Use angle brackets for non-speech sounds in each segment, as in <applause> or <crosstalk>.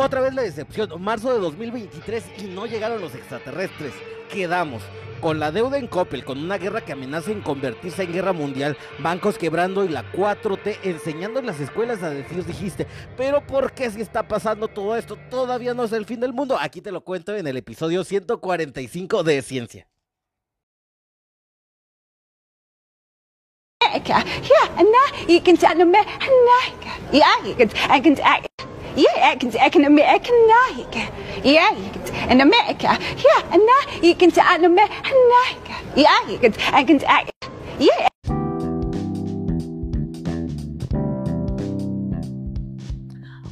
Otra vez la decepción, marzo de 2023 y no llegaron los extraterrestres. Quedamos con la deuda en Coppel, con una guerra que amenaza en convertirse en guerra mundial, bancos quebrando y la 4T enseñando en las escuelas a decir, dijiste, pero ¿por qué si está pasando todo esto? Todavía no es el fin del mundo. Aquí te lo cuento en el episodio 145 de Ciencia. Yeah, Atkins, economic, economic. Yeah, in America. Yeah, and now you can say, I know, Yeah, Atkins, Atkins, Yeah,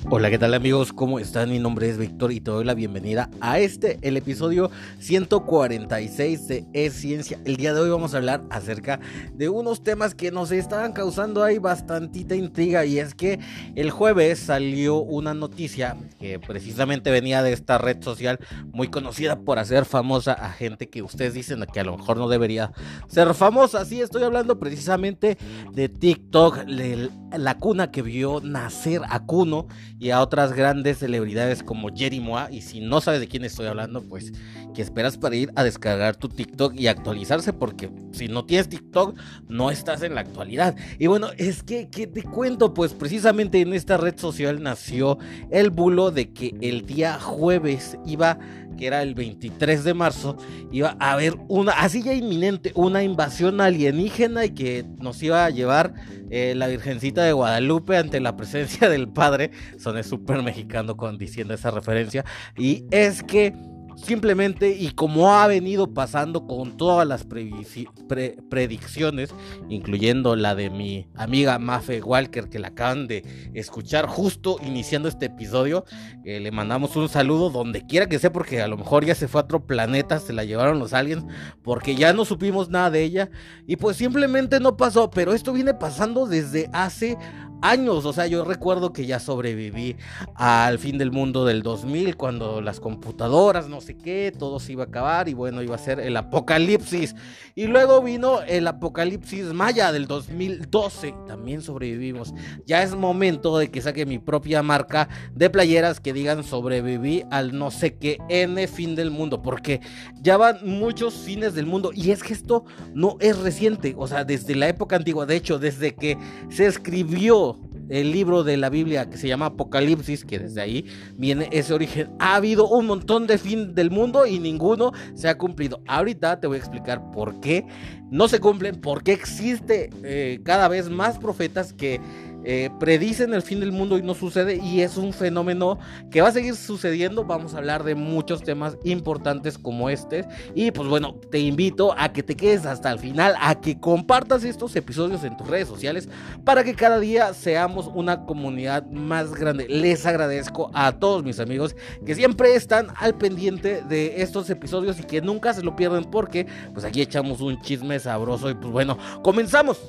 Hola, ¿qué tal amigos? ¿Cómo están? Mi nombre es Víctor y te doy la bienvenida a este, el episodio 146 de Es Ciencia. El día de hoy vamos a hablar acerca de unos temas que nos estaban causando ahí bastantita intriga y es que el jueves salió una noticia que precisamente venía de esta red social muy conocida por hacer famosa a gente que ustedes dicen que a lo mejor no debería ser famosa. Sí, estoy hablando precisamente de TikTok, la cuna que vio nacer a Kuno y a otras grandes celebridades como Jerry Moa. Y si no sabes de quién estoy hablando, pues que esperas para ir a descargar tu TikTok y actualizarse, porque si no tienes TikTok, no estás en la actualidad. Y bueno, es que, ¿qué te cuento? Pues precisamente en esta red social nació el bulo de que el día jueves iba que era el 23 de marzo, iba a haber una, así ya inminente, una invasión alienígena y que nos iba a llevar eh, la Virgencita de Guadalupe ante la presencia del Padre. Son súper mexicano con diciendo esa referencia. Y es que Simplemente, y como ha venido pasando con todas las predicciones, incluyendo la de mi amiga Mafe Walker, que la acaban de escuchar justo iniciando este episodio, eh, le mandamos un saludo donde quiera que sea, porque a lo mejor ya se fue a otro planeta, se la llevaron los aliens, porque ya no supimos nada de ella, y pues simplemente no pasó, pero esto viene pasando desde hace años. O sea, yo recuerdo que ya sobreviví al fin del mundo del 2000, cuando las computadoras, no sé qué, todo se iba a acabar y bueno, iba a ser el apocalipsis. Y luego vino el apocalipsis maya del 2012, también sobrevivimos. Ya es momento de que saque mi propia marca de playeras que digan sobreviví al no sé qué N fin del mundo, porque ya van muchos fines del mundo y es que esto no es reciente, o sea, desde la época antigua, de hecho, desde que se escribió el libro de la Biblia que se llama Apocalipsis, que desde ahí viene ese origen. Ha habido un montón de fin del mundo y ninguno se ha cumplido. Ahorita te voy a explicar por qué no se cumplen, por qué existe eh, cada vez más profetas que eh, predicen el fin del mundo y no sucede y es un fenómeno que va a seguir sucediendo. Vamos a hablar de muchos temas importantes como este y pues bueno, te invito a que te quedes hasta el final, a que compartas estos episodios en tus redes sociales para que cada día seamos una comunidad más grande. Les agradezco a todos mis amigos que siempre están al pendiente de estos episodios y que nunca se lo pierden porque pues aquí echamos un chisme sabroso y pues bueno, comenzamos.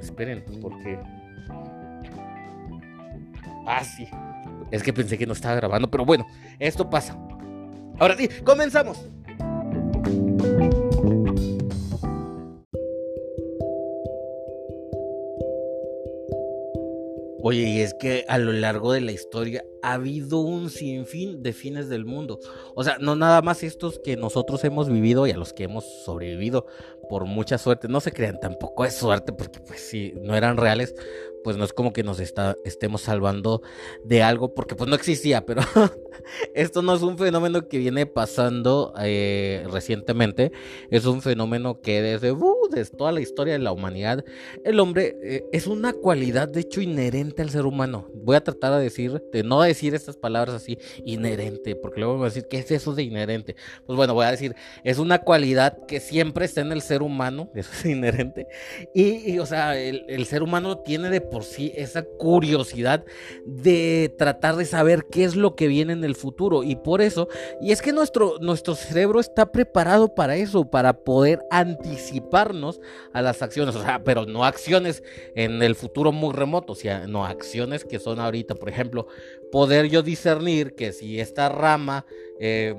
Esperen, porque. Ah, sí. Es que pensé que no estaba grabando, pero bueno, esto pasa. Ahora sí, comenzamos. Oye, y es que a lo largo de la historia ha habido un sinfín de fines del mundo. O sea, no nada más estos que nosotros hemos vivido y a los que hemos sobrevivido por mucha suerte. No se crean, tampoco es suerte porque pues si no eran reales, pues no es como que nos está, estemos salvando de algo porque pues no existía, pero <laughs> esto no es un fenómeno que viene pasando eh, recientemente, es un fenómeno que desde, uh, desde, toda la historia de la humanidad, el hombre eh, es una cualidad de hecho inherente al ser humano. Voy a tratar de decir, de no decir estas palabras así, inherente, porque luego voy a decir, ¿qué es eso de inherente? Pues bueno, voy a decir, es una cualidad que siempre está en el ser humano, <laughs> eso es inherente, y, o sea, el, el ser humano tiene de por sí esa curiosidad de tratar de saber qué es lo que viene en el futuro. Y por eso, y es que nuestro, nuestro cerebro está preparado para eso, para poder anticiparnos a las acciones, o sea, pero no acciones en el futuro muy remoto, o sea, no acciones que son ahorita, por ejemplo, poder yo discernir que si esta rama... Eh,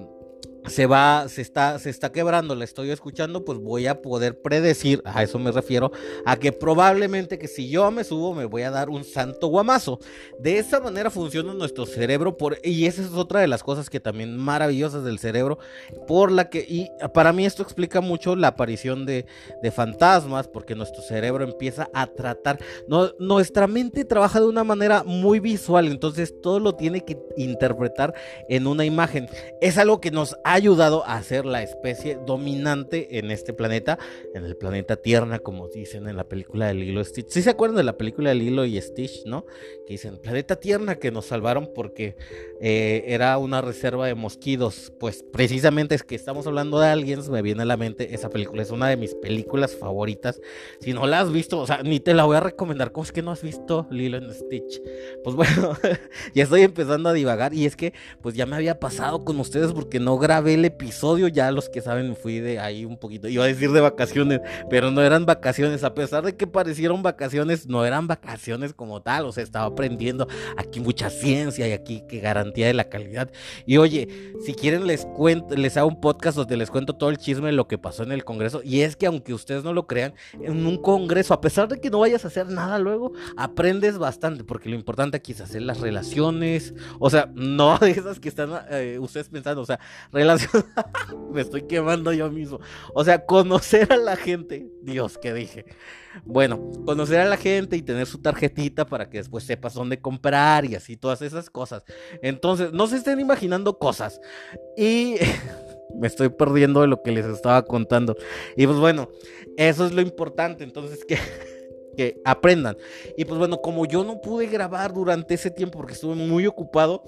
se va, se está, se está quebrando, la estoy escuchando, pues voy a poder predecir, a eso me refiero, a que probablemente que si yo me subo me voy a dar un santo guamazo. De esa manera funciona nuestro cerebro por, y esa es otra de las cosas que también maravillosas del cerebro, por la que, y para mí esto explica mucho la aparición de, de fantasmas, porque nuestro cerebro empieza a tratar, nuestra mente trabaja de una manera muy visual, entonces todo lo tiene que interpretar en una imagen. Es algo que nos ha ayudado a ser la especie dominante en este planeta, en el planeta Tierra, como dicen en la película de Lilo y Stitch. ¿Sí se acuerdan de la película de Lilo y Stitch, no? Que dicen, planeta Tierra que nos salvaron porque eh, era una reserva de mosquitos. Pues precisamente es que estamos hablando de aliens, me viene a la mente esa película, es una de mis películas favoritas. Si no la has visto, o sea, ni te la voy a recomendar, ¿cómo es que no has visto Lilo y Stitch? Pues <laughs> bueno, ya estoy empezando a divagar y es que pues ya me había pasado con ustedes porque no grabé el episodio, ya los que saben fui de ahí un poquito, iba a decir de vacaciones, pero no eran vacaciones, a pesar de que parecieron vacaciones, no eran vacaciones como tal, o sea, estaba aprendiendo aquí mucha ciencia y aquí que garantía de la calidad. Y oye, si quieren les cuento, les hago un podcast donde les cuento todo el chisme de lo que pasó en el Congreso, y es que aunque ustedes no lo crean, en un Congreso, a pesar de que no vayas a hacer nada luego, aprendes bastante, porque lo importante aquí es hacer las relaciones, o sea, no <laughs> de esas que están eh, ustedes pensando, o sea, relaciones <laughs> Me estoy quemando yo mismo. O sea, conocer a la gente. Dios, ¿qué dije? Bueno, conocer a la gente y tener su tarjetita para que después sepas dónde comprar y así, todas esas cosas. Entonces, no se estén imaginando cosas. Y <laughs> me estoy perdiendo de lo que les estaba contando. Y pues bueno, eso es lo importante. Entonces, que <laughs> que aprendan. Y pues bueno, como yo no pude grabar durante ese tiempo porque estuve muy ocupado,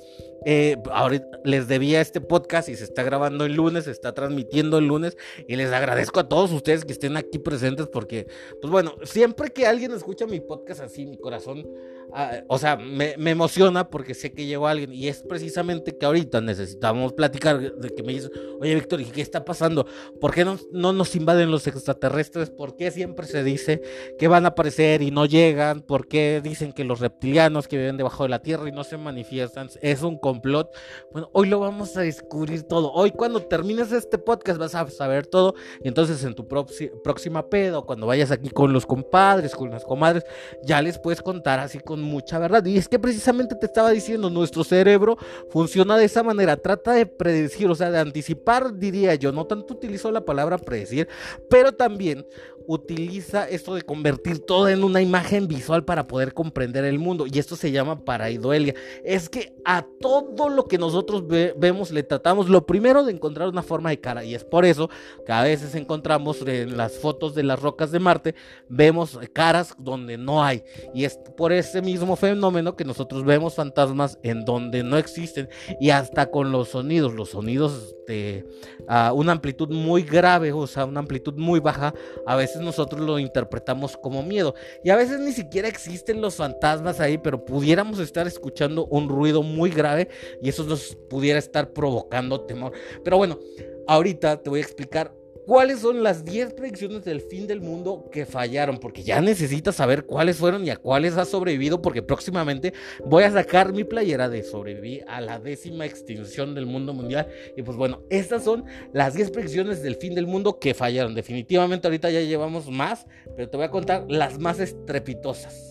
eh, ahora les debía este podcast y se está grabando el lunes, se está transmitiendo el lunes y les agradezco a todos ustedes que estén aquí presentes porque, pues bueno, siempre que alguien escucha mi podcast así, mi corazón Ah, o sea, me, emociona porque sé que llegó alguien y es precisamente que ahorita necesitamos platicar de que me dicen, oye Víctor, ¿y qué está pasando? ¿Por qué no, no, nos invaden los extraterrestres? ¿Por qué siempre se dice que van a aparecer y no llegan? ¿Por qué dicen que los reptilianos que viven debajo de la Tierra y no se manifiestan es un complot? Bueno, hoy lo vamos a descubrir todo. Hoy cuando termines este podcast vas a saber todo y entonces en tu próxima pedo, cuando vayas aquí con los compadres, con las comadres, ya les puedes contar así con mucha verdad. Y es que precisamente te estaba diciendo, nuestro cerebro funciona de esa manera, trata de predecir, o sea, de anticipar, diría yo, no tanto utilizo la palabra predecir, pero también utiliza esto de convertir todo en una imagen visual para poder comprender el mundo. Y esto se llama paraidolia. Es que a todo lo que nosotros vemos le tratamos lo primero de encontrar una forma de cara. Y es por eso que a veces encontramos en las fotos de las rocas de Marte, vemos caras donde no hay. Y es por ese mismo fenómeno que nosotros vemos fantasmas en donde no existen. Y hasta con los sonidos, los sonidos de uh, una amplitud muy grave, o sea, una amplitud muy baja, a veces nosotros lo interpretamos como miedo. Y a veces ni siquiera existen los fantasmas ahí, pero pudiéramos estar escuchando un ruido muy grave y eso nos pudiera estar provocando temor. Pero bueno, ahorita te voy a explicar cuáles son las 10 predicciones del fin del mundo que fallaron, porque ya necesitas saber cuáles fueron y a cuáles has sobrevivido, porque próximamente voy a sacar mi playera de sobrevivir a la décima extinción del mundo mundial. Y pues bueno, estas son las 10 predicciones del fin del mundo que fallaron. Definitivamente ahorita ya llevamos más, pero te voy a contar las más estrepitosas.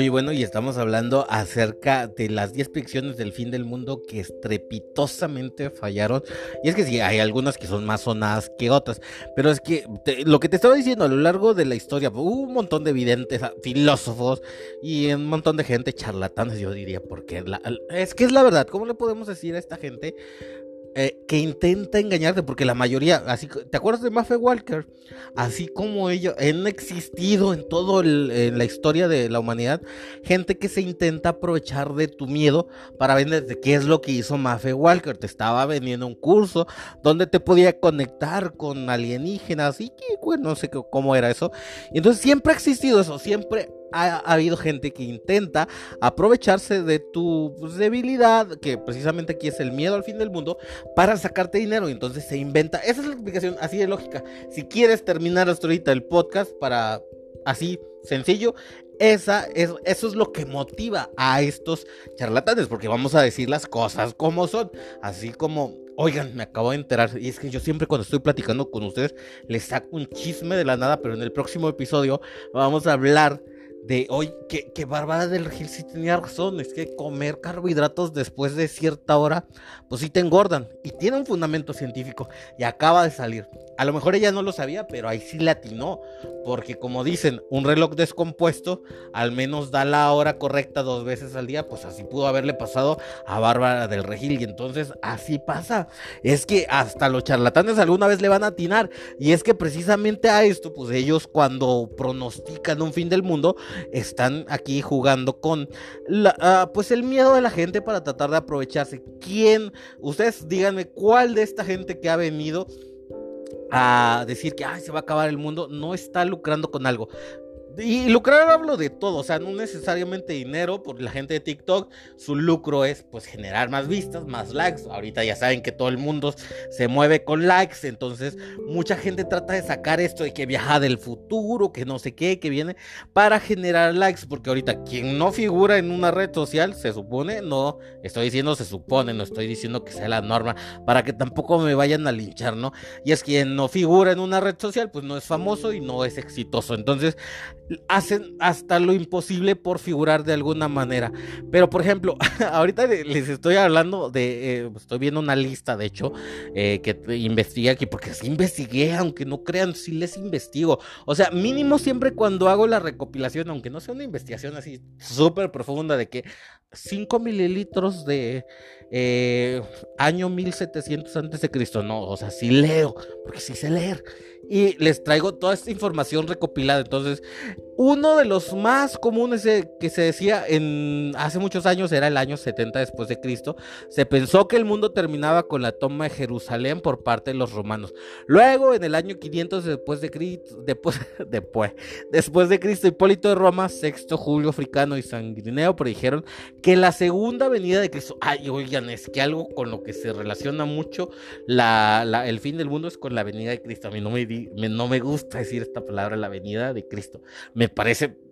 Oye, bueno, y estamos hablando acerca de las 10 predicciones del fin del mundo que estrepitosamente fallaron. Y es que sí, hay algunas que son más sonadas que otras. Pero es que lo que te estaba diciendo a lo largo de la historia, hubo un montón de evidentes filósofos y un montón de gente charlatanes, yo diría, porque es que es la verdad. ¿Cómo le podemos decir a esta gente eh, que intenta engañarte, porque la mayoría, así, ¿te acuerdas de Maffe Walker? Así como ellos han existido en todo en la historia de la humanidad, gente que se intenta aprovechar de tu miedo para venderte. ¿Qué es lo que hizo Maffe Walker? Te estaba vendiendo un curso donde te podía conectar con alienígenas y que, no sé cómo era eso. Y entonces siempre ha existido eso, siempre ha, habido gente que intenta aprovecharse de tu pues, debilidad, que precisamente aquí es el miedo al fin del mundo, para sacarte dinero. Y entonces se inventa. Esa es la explicación así de lógica. Si quieres terminar hasta ahorita el podcast para así sencillo, esa es, eso es lo que motiva a estos charlatanes, porque vamos a decir las cosas como son, así como Oigan, me acabo de enterar, y es que yo siempre cuando estoy platicando con ustedes les saco un chisme de la nada, pero en el próximo episodio vamos a hablar de hoy que, que Bárbara del Regil sí tenía razón, es que comer carbohidratos después de cierta hora, pues sí te engordan y tiene un fundamento científico y acaba de salir. A lo mejor ella no lo sabía, pero ahí sí le atinó, porque como dicen, un reloj descompuesto al menos da la hora correcta dos veces al día, pues así pudo haberle pasado a Bárbara del Regil y entonces así pasa. Es que hasta los charlatanes alguna vez le van a atinar y es que precisamente a esto, pues ellos cuando pronostican un fin del mundo, están aquí jugando con la, uh, pues el miedo de la gente para tratar de aprovecharse. ¿Quién? Ustedes díganme cuál de esta gente que ha venido a decir que Ay, se va a acabar el mundo no está lucrando con algo. Y lucrar hablo de todo, o sea, no necesariamente dinero, por la gente de TikTok, su lucro es pues generar más vistas, más likes. Ahorita ya saben que todo el mundo se mueve con likes, entonces mucha gente trata de sacar esto de que viaja del futuro, que no sé qué, que viene para generar likes, porque ahorita quien no figura en una red social, se supone, no, estoy diciendo se supone, no estoy diciendo que sea la norma, para que tampoco me vayan a linchar, ¿no? Y es quien no figura en una red social, pues no es famoso y no es exitoso. Entonces, hacen hasta lo imposible por figurar de alguna manera. Pero, por ejemplo, <laughs> ahorita les estoy hablando de, eh, estoy viendo una lista, de hecho, eh, que investigué aquí, porque sí investigué, aunque no crean, sí les investigo. O sea, mínimo siempre cuando hago la recopilación, aunque no sea una investigación así súper profunda de que 5 mililitros de eh, año 1700 antes de Cristo, no, o sea, sí leo, porque sí sé leer y les traigo toda esta información recopilada. Entonces, uno de los más comunes que se decía en hace muchos años era el año 70 después de Cristo. Se pensó que el mundo terminaba con la toma de Jerusalén por parte de los romanos. Luego, en el año 500 después de Cristo, después, <laughs> después, después de Cristo, Hipólito de Roma, Sexto Julio Africano y Sanguineo predijeron que la segunda venida de Cristo, ay, es que algo con lo que se relaciona mucho la, el fin del mundo es con la venida de Cristo. A mí no me no me gusta decir esta palabra, la venida de Cristo. Me parece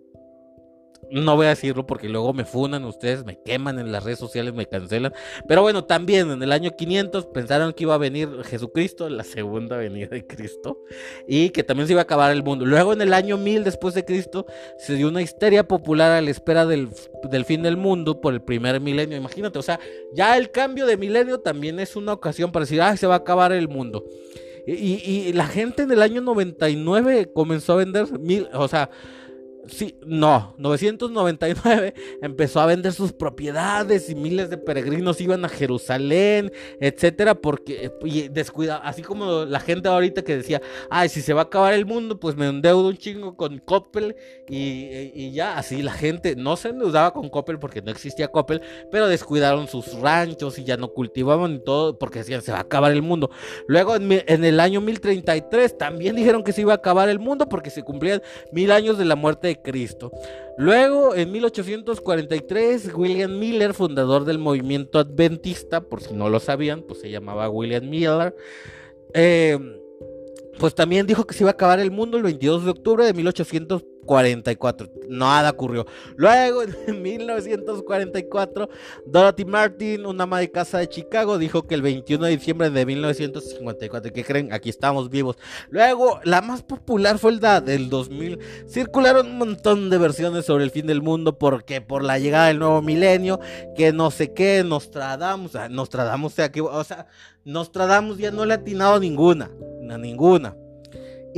no voy a decirlo porque luego me funan ustedes, me queman en las redes sociales, me cancelan. Pero bueno, también en el año 500 pensaron que iba a venir Jesucristo, la segunda venida de Cristo, y que también se iba a acabar el mundo. Luego en el año 1000 después de Cristo se dio una histeria popular a la espera del, del fin del mundo por el primer milenio. Imagínate, o sea, ya el cambio de milenio también es una ocasión para decir, ah, se va a acabar el mundo. Y, la gente en el año 99 comenzó a vender mil, o sea, Sí, no, 999 empezó a vender sus propiedades y miles de peregrinos iban a Jerusalén, etcétera, porque y descuida, así como la gente ahorita que decía, ay, si se va a acabar el mundo, pues me endeudo un chingo con Coppel y, ya, así la gente no se endeudaba con Coppel porque no existía Coppel, pero descuidaron sus ranchos y ya no cultivaban y todo porque decían, se va a acabar el mundo. Luego en, en el año 1033 también dijeron que se iba a acabar el mundo porque se cumplían mil años de la muerte de Cristo. Luego, en 1843, William Miller, fundador del movimiento adventista, por si no lo sabían, pues se llamaba William Miller, eh, pues también dijo que se iba a acabar el mundo el 22 de octubre de 1843. 44. Nada ocurrió. Luego, en <laughs> 1944, Dorothy Martin, una ama de casa de Chicago, dijo que el 21 de diciembre de 1954. ¿Qué creen? Aquí estamos vivos. Luego, la más popular fue la del 2000. Circularon un montón de versiones sobre el fin del mundo porque por la llegada del nuevo milenio, que no sé qué, Nostradamus, Nostradamus se aquí, o sea, Nostradamus ya no le ha atinado ninguna, ninguna.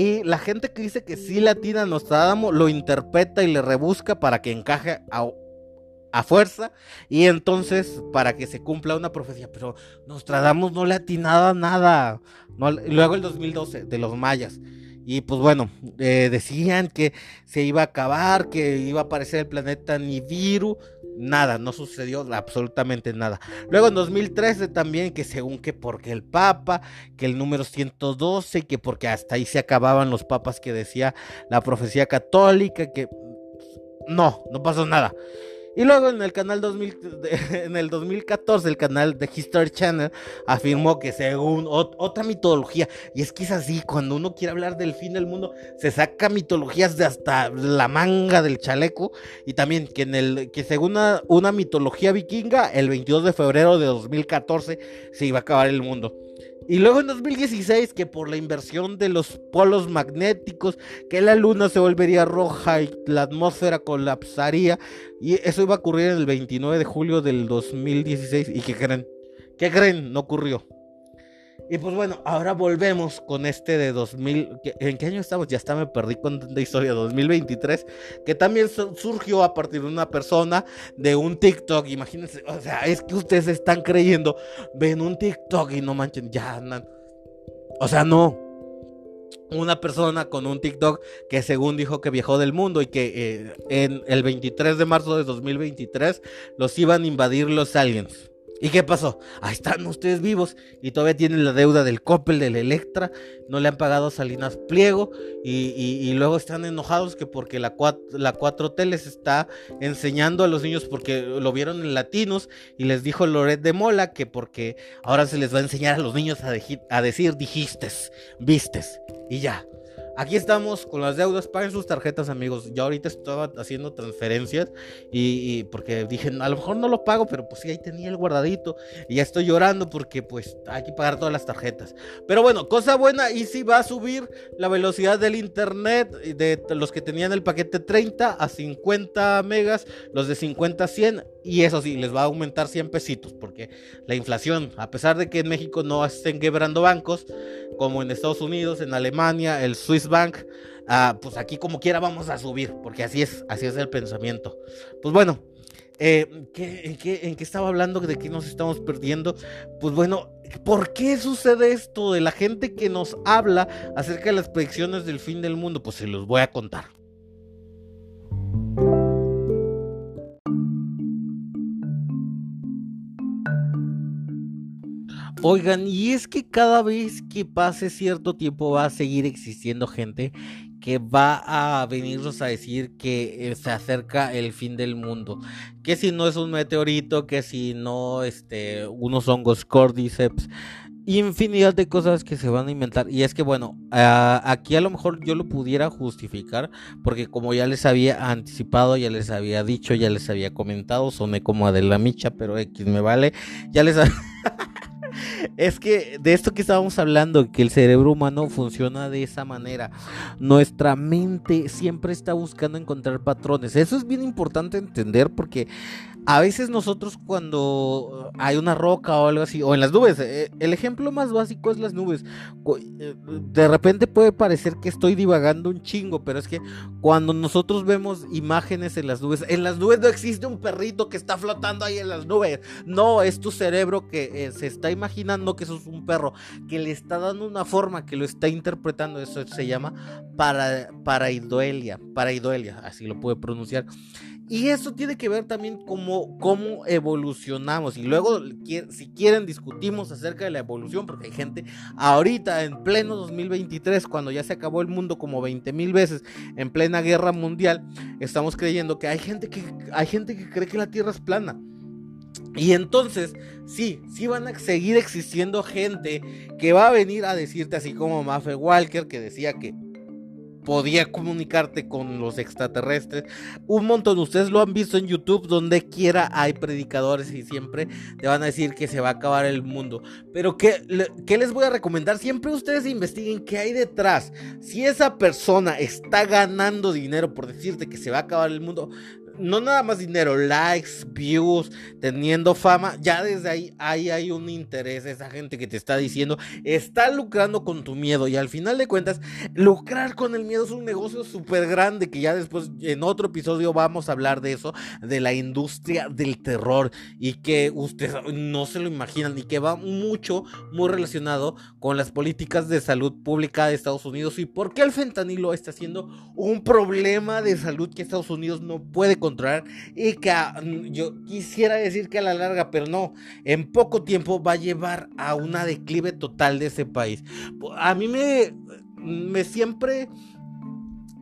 Y la gente que dice que sí latina a Nostradamus lo interpreta y le rebusca para que encaje a, fuerza y entonces para que se cumpla una profecía. Pero Nostradamus no le atinaba nada. luego el 2012 de los mayas. Y pues bueno, eh, decían que se iba a acabar, que iba a aparecer el planeta Nibiru. Nada, no sucedió absolutamente nada. Luego en 2013 también que según que porque el Papa, que el número 112, que porque hasta ahí se acababan los papas que decía la profecía católica, que no, no pasó nada. Y luego en el canal 2000, <laughs> en el 2014 el canal de History Channel afirmó que según otra mitología, y es que es así, cuando uno quiere hablar del fin del mundo, se saca mitologías de hasta la manga del chaleco, y también que, en el, que según una, una mitología vikinga, el 22 de febrero de 2014 se iba a acabar el mundo. Y luego en 2016 que por la inversión de los polos magnéticos, que la luna se volvería roja y la atmósfera colapsaría. Y eso iba a ocurrir el 29 de julio del 2016. ¿Y qué creen? ¿Qué creen? No ocurrió. Y pues bueno, ahora volvemos con este de 2000. ¿En qué año estamos? Ya está, me perdí con tanta historia. 2023. Que también surgió a partir de una persona de un TikTok. Imagínense, o sea, es que ustedes están creyendo. Ven un TikTok y no manchen, ya andan. O sea, no. Una persona con un TikTok que según dijo que viajó del mundo y que eh, en el 23 de marzo de 2023 los iban a invadir los aliens. ¿Y qué pasó? Ahí están ustedes vivos y todavía tienen la deuda del Coppel, del Electra, no le han pagado Salinas Pliego y, luego están enojados que porque la, 4, la 4T les está enseñando a los niños porque lo vieron en latinos y les dijo Loret de Mola que porque ahora se les va a enseñar a los niños a, a decir dijistes, vistes y ya. Aquí estamos con las deudas, paguen sus tarjetas amigos. Yo ahorita estaba haciendo transferencias y, porque dije, a lo mejor no lo pago, pero pues sí, ahí tenía el guardadito y ya estoy llorando porque pues hay que pagar todas las tarjetas. Pero bueno, cosa buena, y si va a subir la velocidad del internet de los que tenían el paquete 30 a 50 megas, los de 50 a 100 y eso sí, les va a aumentar 100 pesitos, porque la inflación, a pesar de que en México no estén quebrando bancos, como en Estados Unidos, en Alemania, el Bank, ah, pues aquí como quiera vamos a subir, porque así es, así es el pensamiento. Pues bueno, eh, en, qué, ¿en qué estaba hablando? ¿De qué nos estamos perdiendo? Pues bueno, ¿por qué sucede esto de la gente que nos habla acerca de las predicciones del fin del mundo? Pues se los voy a contar. Oigan, y es que cada vez que pase cierto tiempo va a seguir existiendo gente que va a venirnos a decir que eh, se acerca el fin del mundo. Que si no es un meteorito, que si no este, unos hongos cordyceps, infinidad de cosas que se van a inventar. Y es que bueno, aquí a lo mejor yo lo pudiera justificar, porque como ya les había anticipado, ya les había dicho, ya les había comentado, soné como Adela Micha, pero X me vale, ya les... <laughs> es que de esto que estábamos hablando, que el cerebro humano funciona de esa manera. Nuestra mente siempre está buscando encontrar patrones. Eso es bien importante entender porque a veces nosotros cuando hay una roca o algo así, o en las nubes, eh, el ejemplo más básico es las nubes. Eh, de repente puede parecer que estoy divagando un chingo, pero es que cuando nosotros vemos imágenes en las nubes, en las nubes no existe un perrito que está flotando ahí en las nubes. No, es tu cerebro que eh, se está imaginando que eso es un perro, que le está dando una forma, que lo está interpretando. Eso se llama para, paraidolia, paraidolia, así lo puede pronunciar. Y eso tiene que ver también como cómo evolucionamos. Y luego, si quieren, discutimos acerca de la evolución, porque hay gente ahorita, en pleno 2023, cuando ya se acabó el mundo como 20 mil veces, en plena guerra mundial, estamos creyendo que hay gente que, hay gente que cree que la Tierra es plana. Y entonces, sí, sí van a seguir existiendo gente que va a venir a decirte, así como Maffe Walker, que decía que podía comunicarte con los extraterrestres. Un montón, ustedes lo han visto en YouTube, donde quiera hay predicadores y siempre te van a decir que se va a acabar el mundo. Pero ¿qué, qué les voy a recomendar? Siempre ustedes investiguen qué hay detrás. Si esa persona está ganando dinero por decirte que se va a acabar el mundo, no nada más dinero, likes, views, teniendo fama, ya desde ahí, ahí hay un interés, esa gente que te está diciendo, está lucrando con tu miedo y al final de cuentas, lucrar con el miedo es un negocio súper grande que ya después en otro episodio vamos a hablar de eso, de la industria del terror y que ustedes no se lo imaginan y que va mucho, muy relacionado con las políticas de salud pública de Estados Unidos y por qué el fentanilo está siendo un problema de salud que Estados Unidos no puede controlar y que yo quisiera decir que a la larga, pero no, en poco tiempo va a llevar a una declive total de ese país. A mí me, me siempre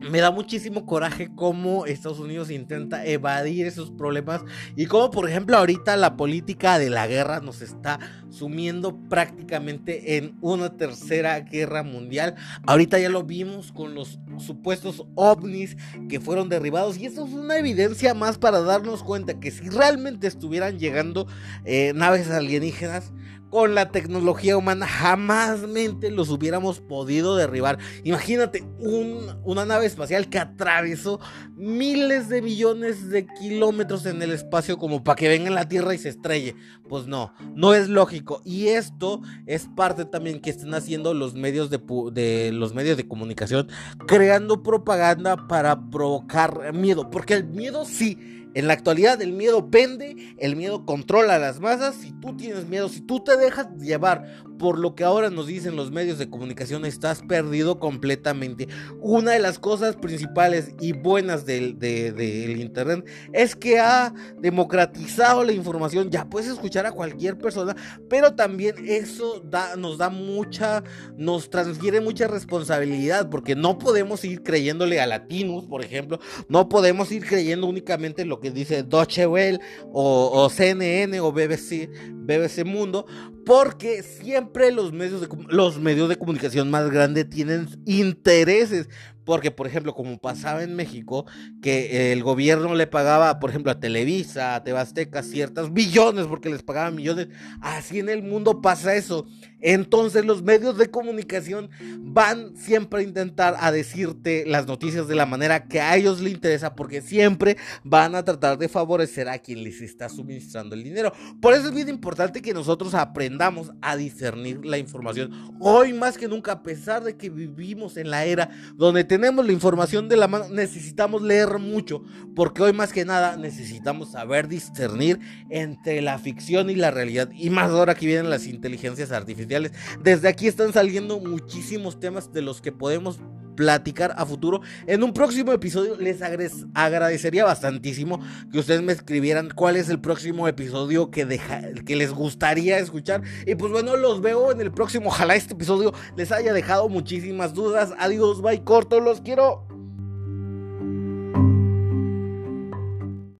me da muchísimo coraje cómo Estados Unidos intenta evadir esos problemas y cómo, por ejemplo, ahorita la política de la guerra nos está sumiendo prácticamente en una tercera guerra mundial. Ahorita ya lo vimos con los supuestos ovnis que fueron derribados y eso es una evidencia más para darnos cuenta que si realmente estuvieran llegando eh, naves alienígenas, con la tecnología humana jamás mente los hubiéramos podido derribar. Imagínate una nave espacial que atravesó miles de millones de kilómetros en el espacio como para que venga en la Tierra y se estrelle. Pues no, no es lógico. Y esto es parte también que están haciendo los medios de los medios de comunicación, creando propaganda para provocar miedo. Porque el miedo sí en la actualidad el miedo vende, el miedo controla a las masas. Si tú tienes miedo, si tú te dejas llevar por lo que ahora nos dicen los medios de comunicación, estás perdido completamente. Una de las cosas principales y buenas del, Internet es que ha democratizado la información. Ya puedes escuchar a cualquier persona, pero también eso nos da mucha, nos transfiere mucha responsabilidad porque no podemos ir creyéndole a Latinos, por ejemplo, no podemos ir creyendo únicamente lo que dice Deutsche Welle o, CNN o BBC, BBC Mundo, porque siempre los medios de, los medios de comunicación más grandes tienen intereses porque, por ejemplo, como pasaba en México, que el gobierno le pagaba, por ejemplo, a Televisa, a Tebasteca, ciertas billones, porque les pagaban millones, así en el mundo pasa eso. Entonces los medios de comunicación van siempre a intentar a decirte las noticias de la manera que a ellos les interesa, porque siempre van a tratar de favorecer a quien les está suministrando el dinero. Por eso es bien importante que nosotros aprendamos a discernir la información. Hoy más que nunca, a pesar de que vivimos en la era donde tenemos la información de la mano, necesitamos leer mucho, porque hoy más que nada necesitamos saber discernir entre la ficción y la realidad, y más ahora que vienen las inteligencias artificiales. Desde aquí están saliendo muchísimos temas de los que podemos platicar a futuro. En un próximo episodio les agradecería bastantísimo que ustedes me escribieran cuál es el próximo episodio que, que les gustaría escuchar. Y pues bueno, los veo en el próximo. Ojalá este episodio les haya dejado muchísimas dudas. Adiós, bye, corto, los quiero.